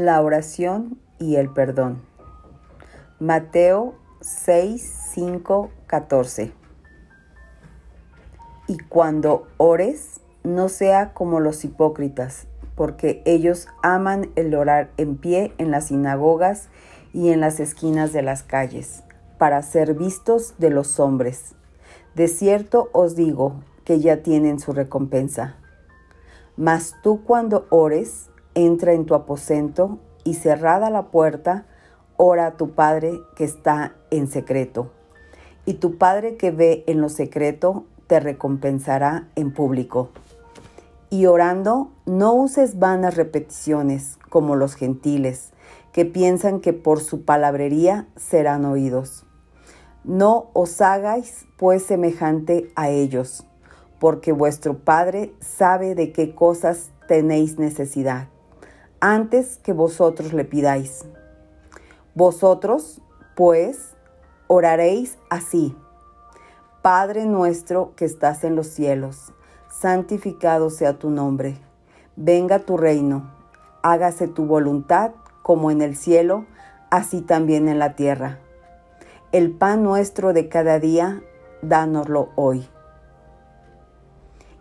La oración y el perdón. Mateo 6, 5, 14. Y cuando ores, no sea como los hipócritas, porque ellos aman el orar en pie en las sinagogas y en las esquinas de las calles, para ser vistos de los hombres. De cierto os digo que ya tienen su recompensa. Mas tú cuando ores, entra en tu aposento y cerrada la puerta, ora a tu Padre que está en secreto. Y tu Padre que ve en lo secreto te recompensará en público. Y orando, no uses vanas repeticiones como los gentiles, que piensan que por su palabrería serán oídos. No os hagáis pues semejante a ellos porque vuestro Padre sabe de qué cosas tenéis necesidad, antes que vosotros le pidáis. Vosotros, pues, oraréis así. Padre nuestro que estás en los cielos, santificado sea tu nombre. Venga tu reino, hágase tu voluntad como en el cielo, así también en la tierra. El pan nuestro de cada día, dánoslo hoy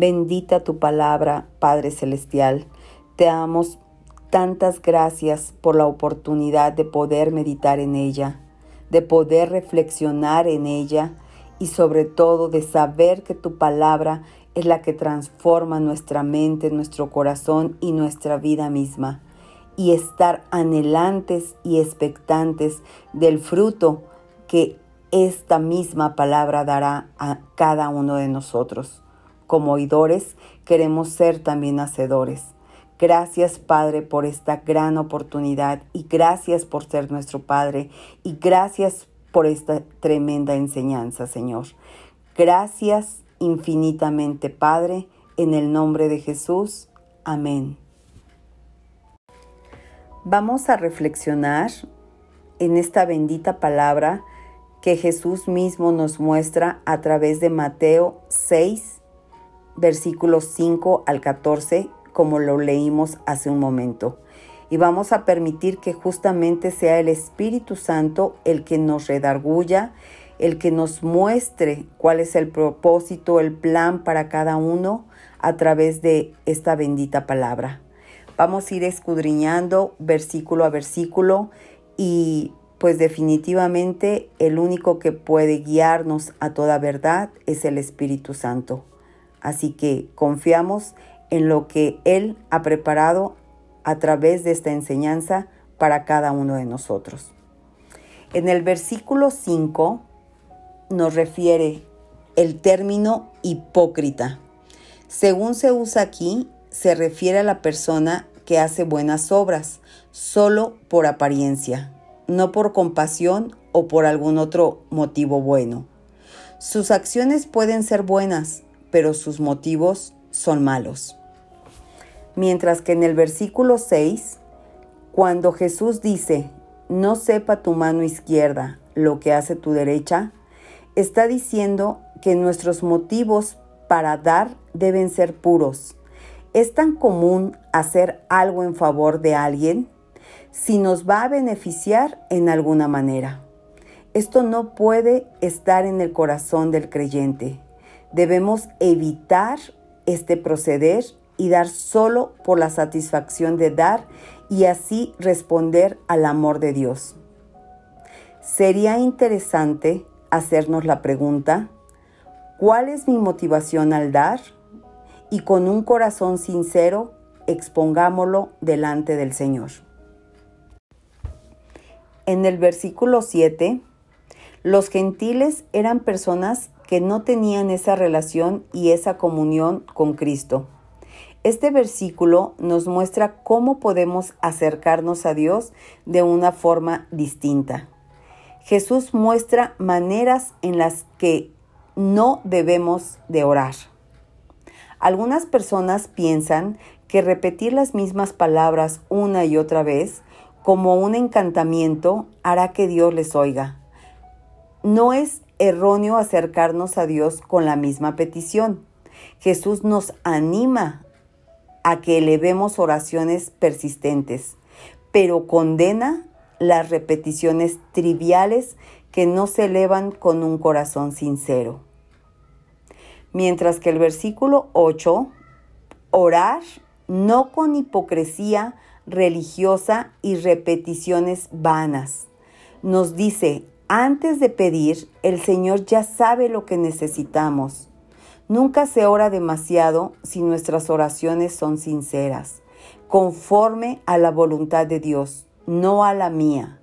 Bendita tu palabra, Padre Celestial. Te damos tantas gracias por la oportunidad de poder meditar en ella, de poder reflexionar en ella y sobre todo de saber que tu palabra es la que transforma nuestra mente, nuestro corazón y nuestra vida misma. Y estar anhelantes y expectantes del fruto que esta misma palabra dará a cada uno de nosotros. Como oidores, queremos ser también hacedores. Gracias Padre por esta gran oportunidad y gracias por ser nuestro Padre y gracias por esta tremenda enseñanza, Señor. Gracias infinitamente, Padre, en el nombre de Jesús. Amén. Vamos a reflexionar en esta bendita palabra que Jesús mismo nos muestra a través de Mateo 6, versículos 5 al 14, como lo leímos hace un momento. Y vamos a permitir que justamente sea el Espíritu Santo el que nos redarguya, el que nos muestre cuál es el propósito, el plan para cada uno a través de esta bendita palabra. Vamos a ir escudriñando versículo a versículo y pues definitivamente el único que puede guiarnos a toda verdad es el Espíritu Santo. Así que confiamos en lo que Él ha preparado a través de esta enseñanza para cada uno de nosotros. En el versículo 5 nos refiere el término hipócrita. Según se usa aquí, se refiere a la persona que hace buenas obras solo por apariencia, no por compasión o por algún otro motivo bueno. Sus acciones pueden ser buenas, pero sus motivos son malos. Mientras que en el versículo 6, cuando Jesús dice, no sepa tu mano izquierda lo que hace tu derecha, está diciendo que nuestros motivos para dar deben ser puros. ¿Es tan común hacer algo en favor de alguien si nos va a beneficiar en alguna manera? Esto no puede estar en el corazón del creyente. Debemos evitar este proceder y dar solo por la satisfacción de dar y así responder al amor de Dios. Sería interesante hacernos la pregunta, ¿cuál es mi motivación al dar? Y con un corazón sincero, expongámoslo delante del Señor. En el versículo 7, los gentiles eran personas que no tenían esa relación y esa comunión con Cristo. Este versículo nos muestra cómo podemos acercarnos a Dios de una forma distinta. Jesús muestra maneras en las que no debemos de orar. Algunas personas piensan que repetir las mismas palabras una y otra vez como un encantamiento hará que Dios les oiga. No es erróneo acercarnos a Dios con la misma petición. Jesús nos anima a que elevemos oraciones persistentes, pero condena las repeticiones triviales que no se elevan con un corazón sincero. Mientras que el versículo 8, orar no con hipocresía religiosa y repeticiones vanas. Nos dice, antes de pedir, el Señor ya sabe lo que necesitamos. Nunca se ora demasiado si nuestras oraciones son sinceras, conforme a la voluntad de Dios, no a la mía,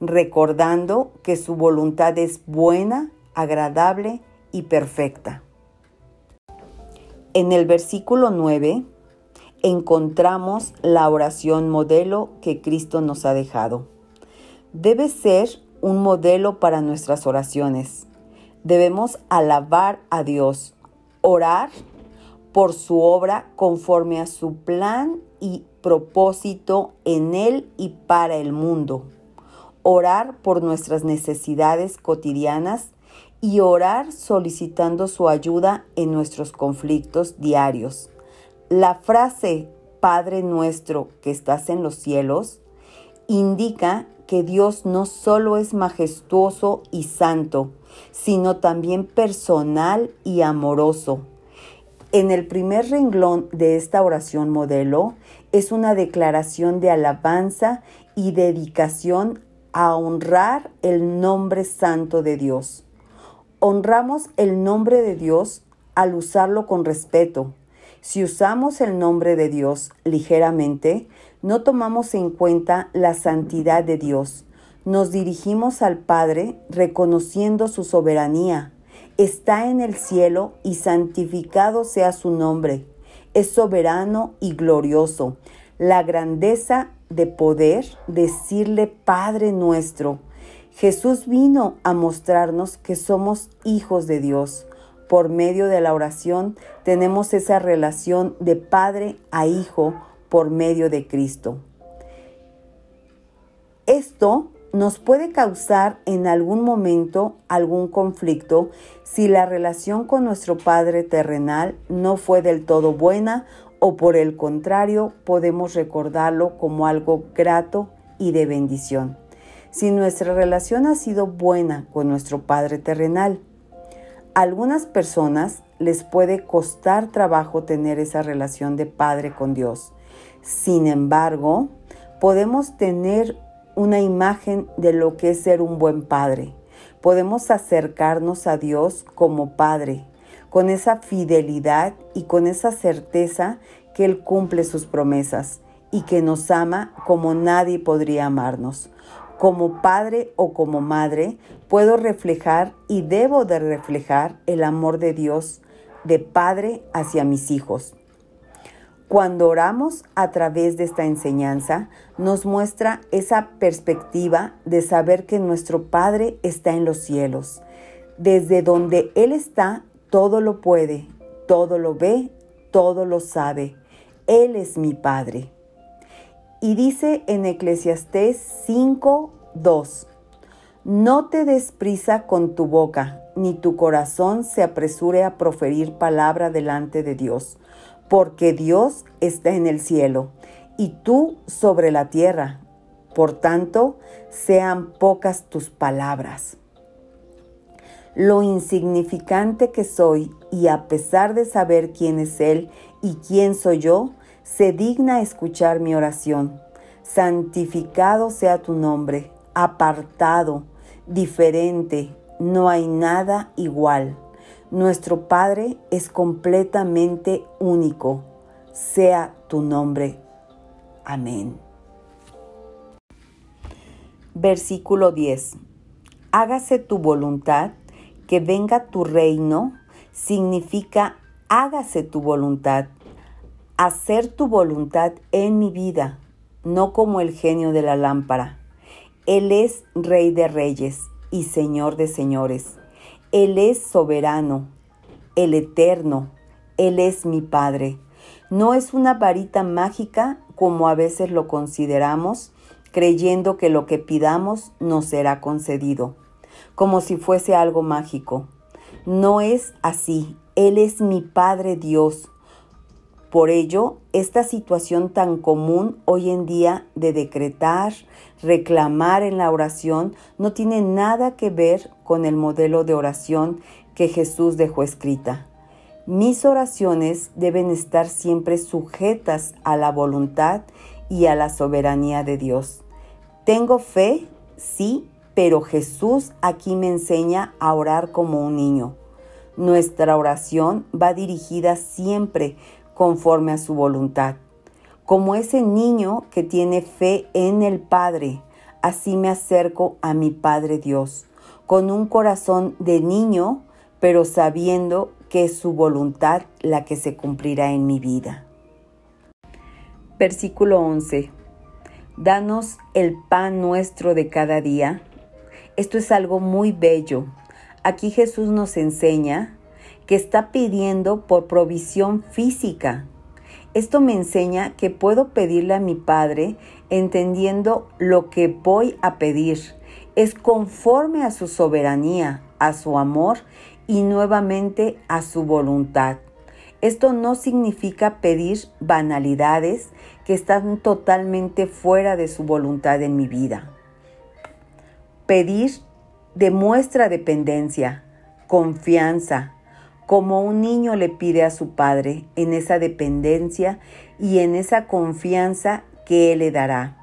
recordando que su voluntad es buena, agradable y perfecta. En el versículo 9, encontramos la oración modelo que Cristo nos ha dejado. Debe ser un modelo para nuestras oraciones. Debemos alabar a Dios, orar por su obra conforme a su plan y propósito en Él y para el mundo. Orar por nuestras necesidades cotidianas y orar solicitando su ayuda en nuestros conflictos diarios la frase Padre nuestro que estás en los cielos indica que Dios no solo es majestuoso y santo, sino también personal y amoroso. En el primer renglón de esta oración modelo es una declaración de alabanza y dedicación a honrar el nombre santo de Dios. Honramos el nombre de Dios al usarlo con respeto, si usamos el nombre de Dios ligeramente, no tomamos en cuenta la santidad de Dios. Nos dirigimos al Padre reconociendo su soberanía. Está en el cielo y santificado sea su nombre. Es soberano y glorioso. La grandeza de poder decirle Padre nuestro. Jesús vino a mostrarnos que somos hijos de Dios por medio de la oración tenemos esa relación de padre a hijo por medio de Cristo. Esto nos puede causar en algún momento algún conflicto si la relación con nuestro Padre terrenal no fue del todo buena o por el contrario podemos recordarlo como algo grato y de bendición. Si nuestra relación ha sido buena con nuestro Padre terrenal, algunas personas les puede costar trabajo tener esa relación de padre con Dios. Sin embargo, podemos tener una imagen de lo que es ser un buen padre. Podemos acercarnos a Dios como padre, con esa fidelidad y con esa certeza que Él cumple sus promesas y que nos ama como nadie podría amarnos como padre o como madre, puedo reflejar y debo de reflejar el amor de Dios de padre hacia mis hijos. Cuando oramos a través de esta enseñanza, nos muestra esa perspectiva de saber que nuestro Padre está en los cielos. Desde donde Él está, todo lo puede, todo lo ve, todo lo sabe. Él es mi Padre. Y dice en Eclesiastés 5, 2. No te des prisa con tu boca, ni tu corazón se apresure a proferir palabra delante de Dios, porque Dios está en el cielo y tú sobre la tierra. Por tanto, sean pocas tus palabras. Lo insignificante que soy y a pesar de saber quién es Él y quién soy yo, se digna escuchar mi oración. Santificado sea tu nombre, apartado, diferente, no hay nada igual. Nuestro Padre es completamente único. Sea tu nombre. Amén. Versículo 10. Hágase tu voluntad, que venga tu reino, significa hágase tu voluntad hacer tu voluntad en mi vida, no como el genio de la lámpara. Él es Rey de Reyes y Señor de Señores. Él es soberano, el eterno. Él es mi Padre. No es una varita mágica como a veces lo consideramos, creyendo que lo que pidamos nos será concedido, como si fuese algo mágico. No es así. Él es mi Padre Dios. Por ello, esta situación tan común hoy en día de decretar, reclamar en la oración, no tiene nada que ver con el modelo de oración que Jesús dejó escrita. Mis oraciones deben estar siempre sujetas a la voluntad y a la soberanía de Dios. Tengo fe, sí, pero Jesús aquí me enseña a orar como un niño. Nuestra oración va dirigida siempre conforme a su voluntad. Como ese niño que tiene fe en el Padre, así me acerco a mi Padre Dios, con un corazón de niño, pero sabiendo que es su voluntad la que se cumplirá en mi vida. Versículo 11. Danos el pan nuestro de cada día. Esto es algo muy bello. Aquí Jesús nos enseña que está pidiendo por provisión física. Esto me enseña que puedo pedirle a mi Padre entendiendo lo que voy a pedir. Es conforme a su soberanía, a su amor y nuevamente a su voluntad. Esto no significa pedir banalidades que están totalmente fuera de su voluntad en mi vida. Pedir demuestra dependencia, confianza, como un niño le pide a su padre en esa dependencia y en esa confianza que Él le dará.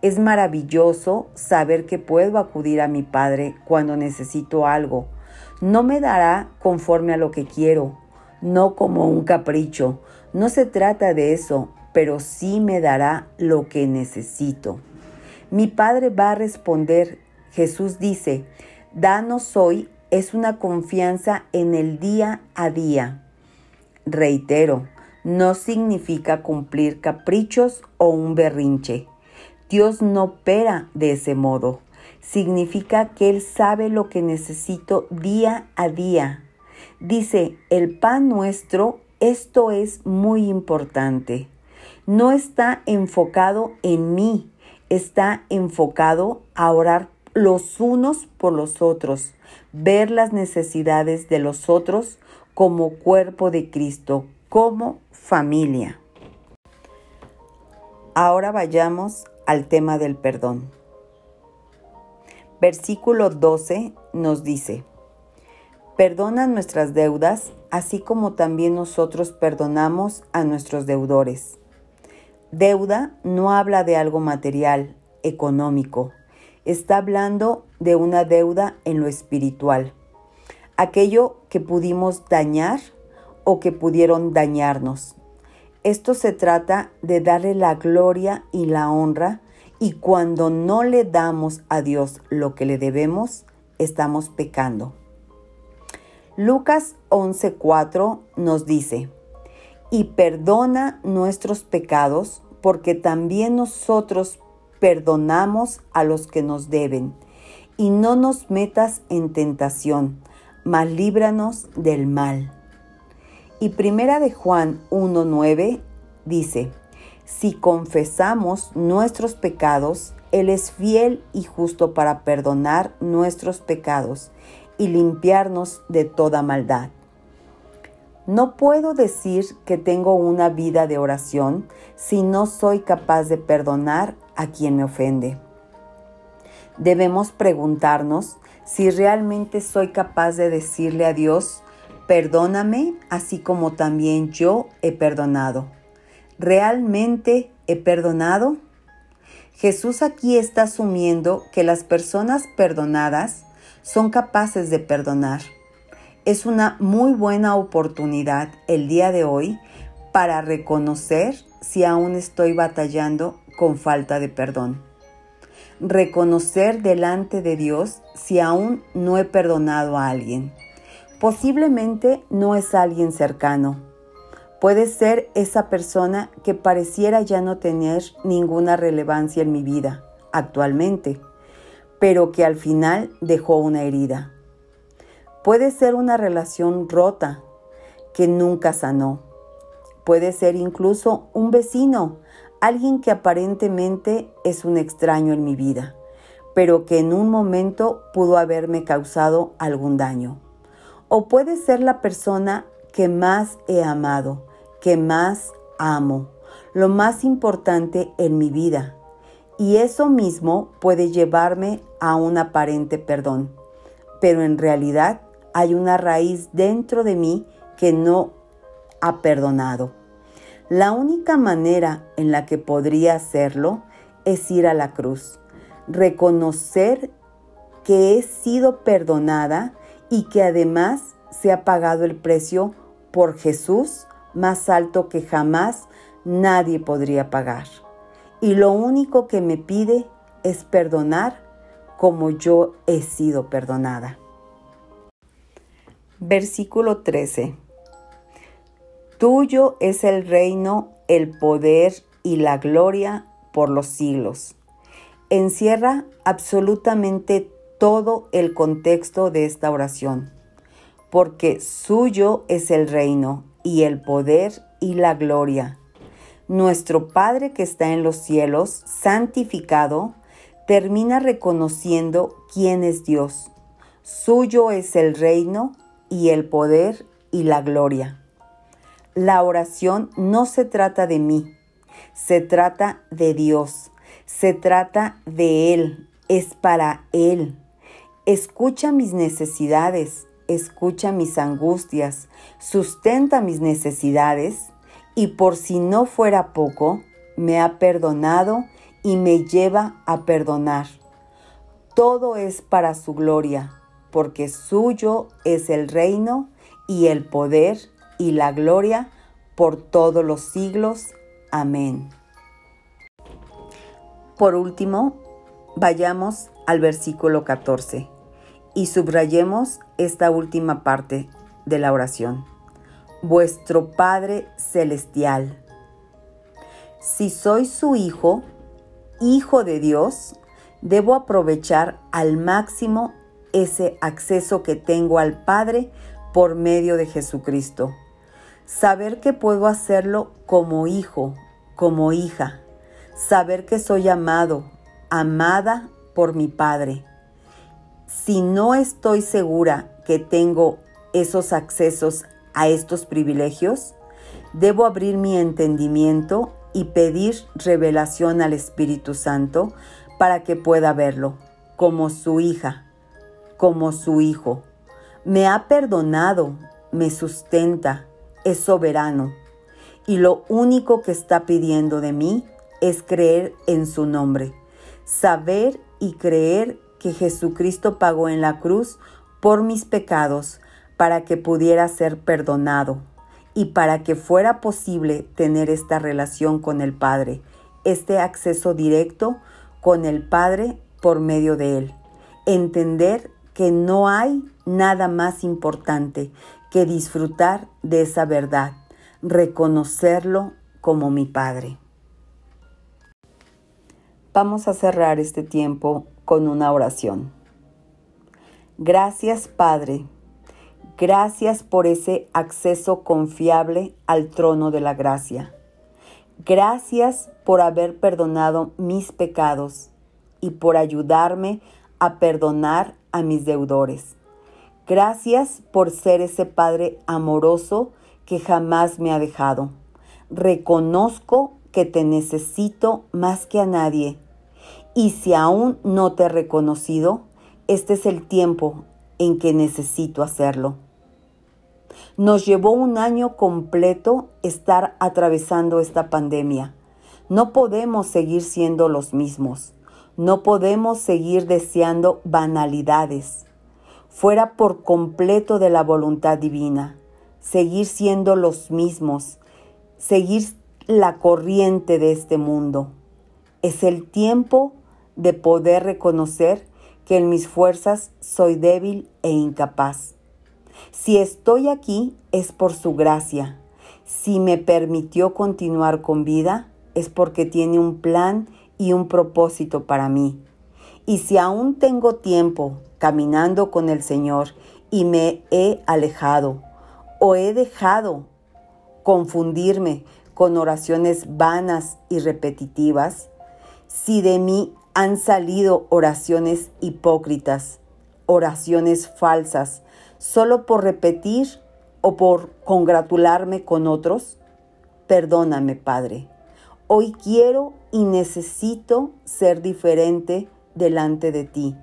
Es maravilloso saber que puedo acudir a mi Padre cuando necesito algo. No me dará conforme a lo que quiero, no como un capricho. No se trata de eso, pero sí me dará lo que necesito. Mi Padre va a responder, Jesús dice, danos hoy es una confianza en el día a día. Reitero, no significa cumplir caprichos o un berrinche. Dios no opera de ese modo. Significa que Él sabe lo que necesito día a día. Dice, el pan nuestro, esto es muy importante. No está enfocado en mí, está enfocado a orar los unos por los otros, ver las necesidades de los otros como cuerpo de Cristo, como familia. Ahora vayamos al tema del perdón. Versículo 12 nos dice, Perdona nuestras deudas, así como también nosotros perdonamos a nuestros deudores. Deuda no habla de algo material, económico, está hablando de una deuda en lo espiritual, aquello que pudimos dañar o que pudieron dañarnos. Esto se trata de darle la gloria y la honra y cuando no le damos a Dios lo que le debemos, estamos pecando. Lucas 11:4 nos dice, y perdona nuestros pecados porque también nosotros perdonamos a los que nos deben, y no nos metas en tentación, mas líbranos del mal. Y primera de Juan 1.9 dice, si confesamos nuestros pecados, Él es fiel y justo para perdonar nuestros pecados y limpiarnos de toda maldad. No puedo decir que tengo una vida de oración si no soy capaz de perdonar a quien me ofende. Debemos preguntarnos si realmente soy capaz de decirle a Dios, perdóname así como también yo he perdonado. ¿Realmente he perdonado? Jesús aquí está asumiendo que las personas perdonadas son capaces de perdonar. Es una muy buena oportunidad el día de hoy para reconocer si aún estoy batallando con falta de perdón. Reconocer delante de Dios si aún no he perdonado a alguien. Posiblemente no es alguien cercano. Puede ser esa persona que pareciera ya no tener ninguna relevancia en mi vida actualmente, pero que al final dejó una herida. Puede ser una relación rota que nunca sanó. Puede ser incluso un vecino, alguien que aparentemente es un extraño en mi vida, pero que en un momento pudo haberme causado algún daño. O puede ser la persona que más he amado, que más amo, lo más importante en mi vida. Y eso mismo puede llevarme a un aparente perdón. Pero en realidad hay una raíz dentro de mí que no ha perdonado. La única manera en la que podría hacerlo es ir a la cruz, reconocer que he sido perdonada y que además se ha pagado el precio por Jesús más alto que jamás nadie podría pagar. Y lo único que me pide es perdonar como yo he sido perdonada. Versículo 13. Tuyo es el reino, el poder y la gloria por los siglos. Encierra absolutamente todo el contexto de esta oración, porque suyo es el reino y el poder y la gloria. Nuestro Padre que está en los cielos, santificado, termina reconociendo quién es Dios. Suyo es el reino y el poder y la gloria. La oración no se trata de mí, se trata de Dios, se trata de Él, es para Él. Escucha mis necesidades, escucha mis angustias, sustenta mis necesidades y por si no fuera poco, me ha perdonado y me lleva a perdonar. Todo es para su gloria, porque suyo es el reino y el poder y la gloria por todos los siglos. Amén. Por último, vayamos al versículo 14 y subrayemos esta última parte de la oración. Vuestro Padre Celestial. Si soy su hijo, hijo de Dios, debo aprovechar al máximo ese acceso que tengo al Padre por medio de Jesucristo. Saber que puedo hacerlo como hijo, como hija. Saber que soy amado, amada por mi Padre. Si no estoy segura que tengo esos accesos a estos privilegios, debo abrir mi entendimiento y pedir revelación al Espíritu Santo para que pueda verlo como su hija, como su hijo me ha perdonado, me sustenta, es soberano. Y lo único que está pidiendo de mí es creer en su nombre, saber y creer que Jesucristo pagó en la cruz por mis pecados para que pudiera ser perdonado y para que fuera posible tener esta relación con el Padre, este acceso directo con el Padre por medio de Él. Entender que no hay nada más importante que disfrutar de esa verdad, reconocerlo como mi Padre. Vamos a cerrar este tiempo con una oración. Gracias Padre, gracias por ese acceso confiable al trono de la gracia. Gracias por haber perdonado mis pecados y por ayudarme a perdonar a mis deudores. Gracias por ser ese Padre amoroso que jamás me ha dejado. Reconozco que te necesito más que a nadie. Y si aún no te he reconocido, este es el tiempo en que necesito hacerlo. Nos llevó un año completo estar atravesando esta pandemia. No podemos seguir siendo los mismos. No podemos seguir deseando banalidades, fuera por completo de la voluntad divina, seguir siendo los mismos, seguir la corriente de este mundo. Es el tiempo de poder reconocer que en mis fuerzas soy débil e incapaz. Si estoy aquí es por su gracia. Si me permitió continuar con vida, es porque tiene un plan y un propósito para mí. Y si aún tengo tiempo caminando con el Señor y me he alejado o he dejado confundirme con oraciones vanas y repetitivas, si de mí han salido oraciones hipócritas, oraciones falsas, solo por repetir o por congratularme con otros, perdóname, Padre. Hoy quiero y necesito ser diferente delante de ti,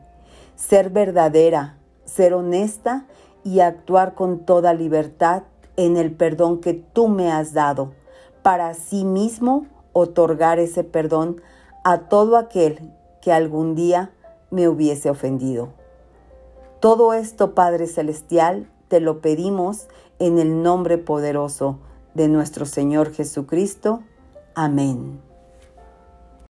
ser verdadera, ser honesta y actuar con toda libertad en el perdón que tú me has dado, para sí mismo otorgar ese perdón a todo aquel que algún día me hubiese ofendido. Todo esto, Padre Celestial, te lo pedimos en el nombre poderoso de nuestro Señor Jesucristo. Amén.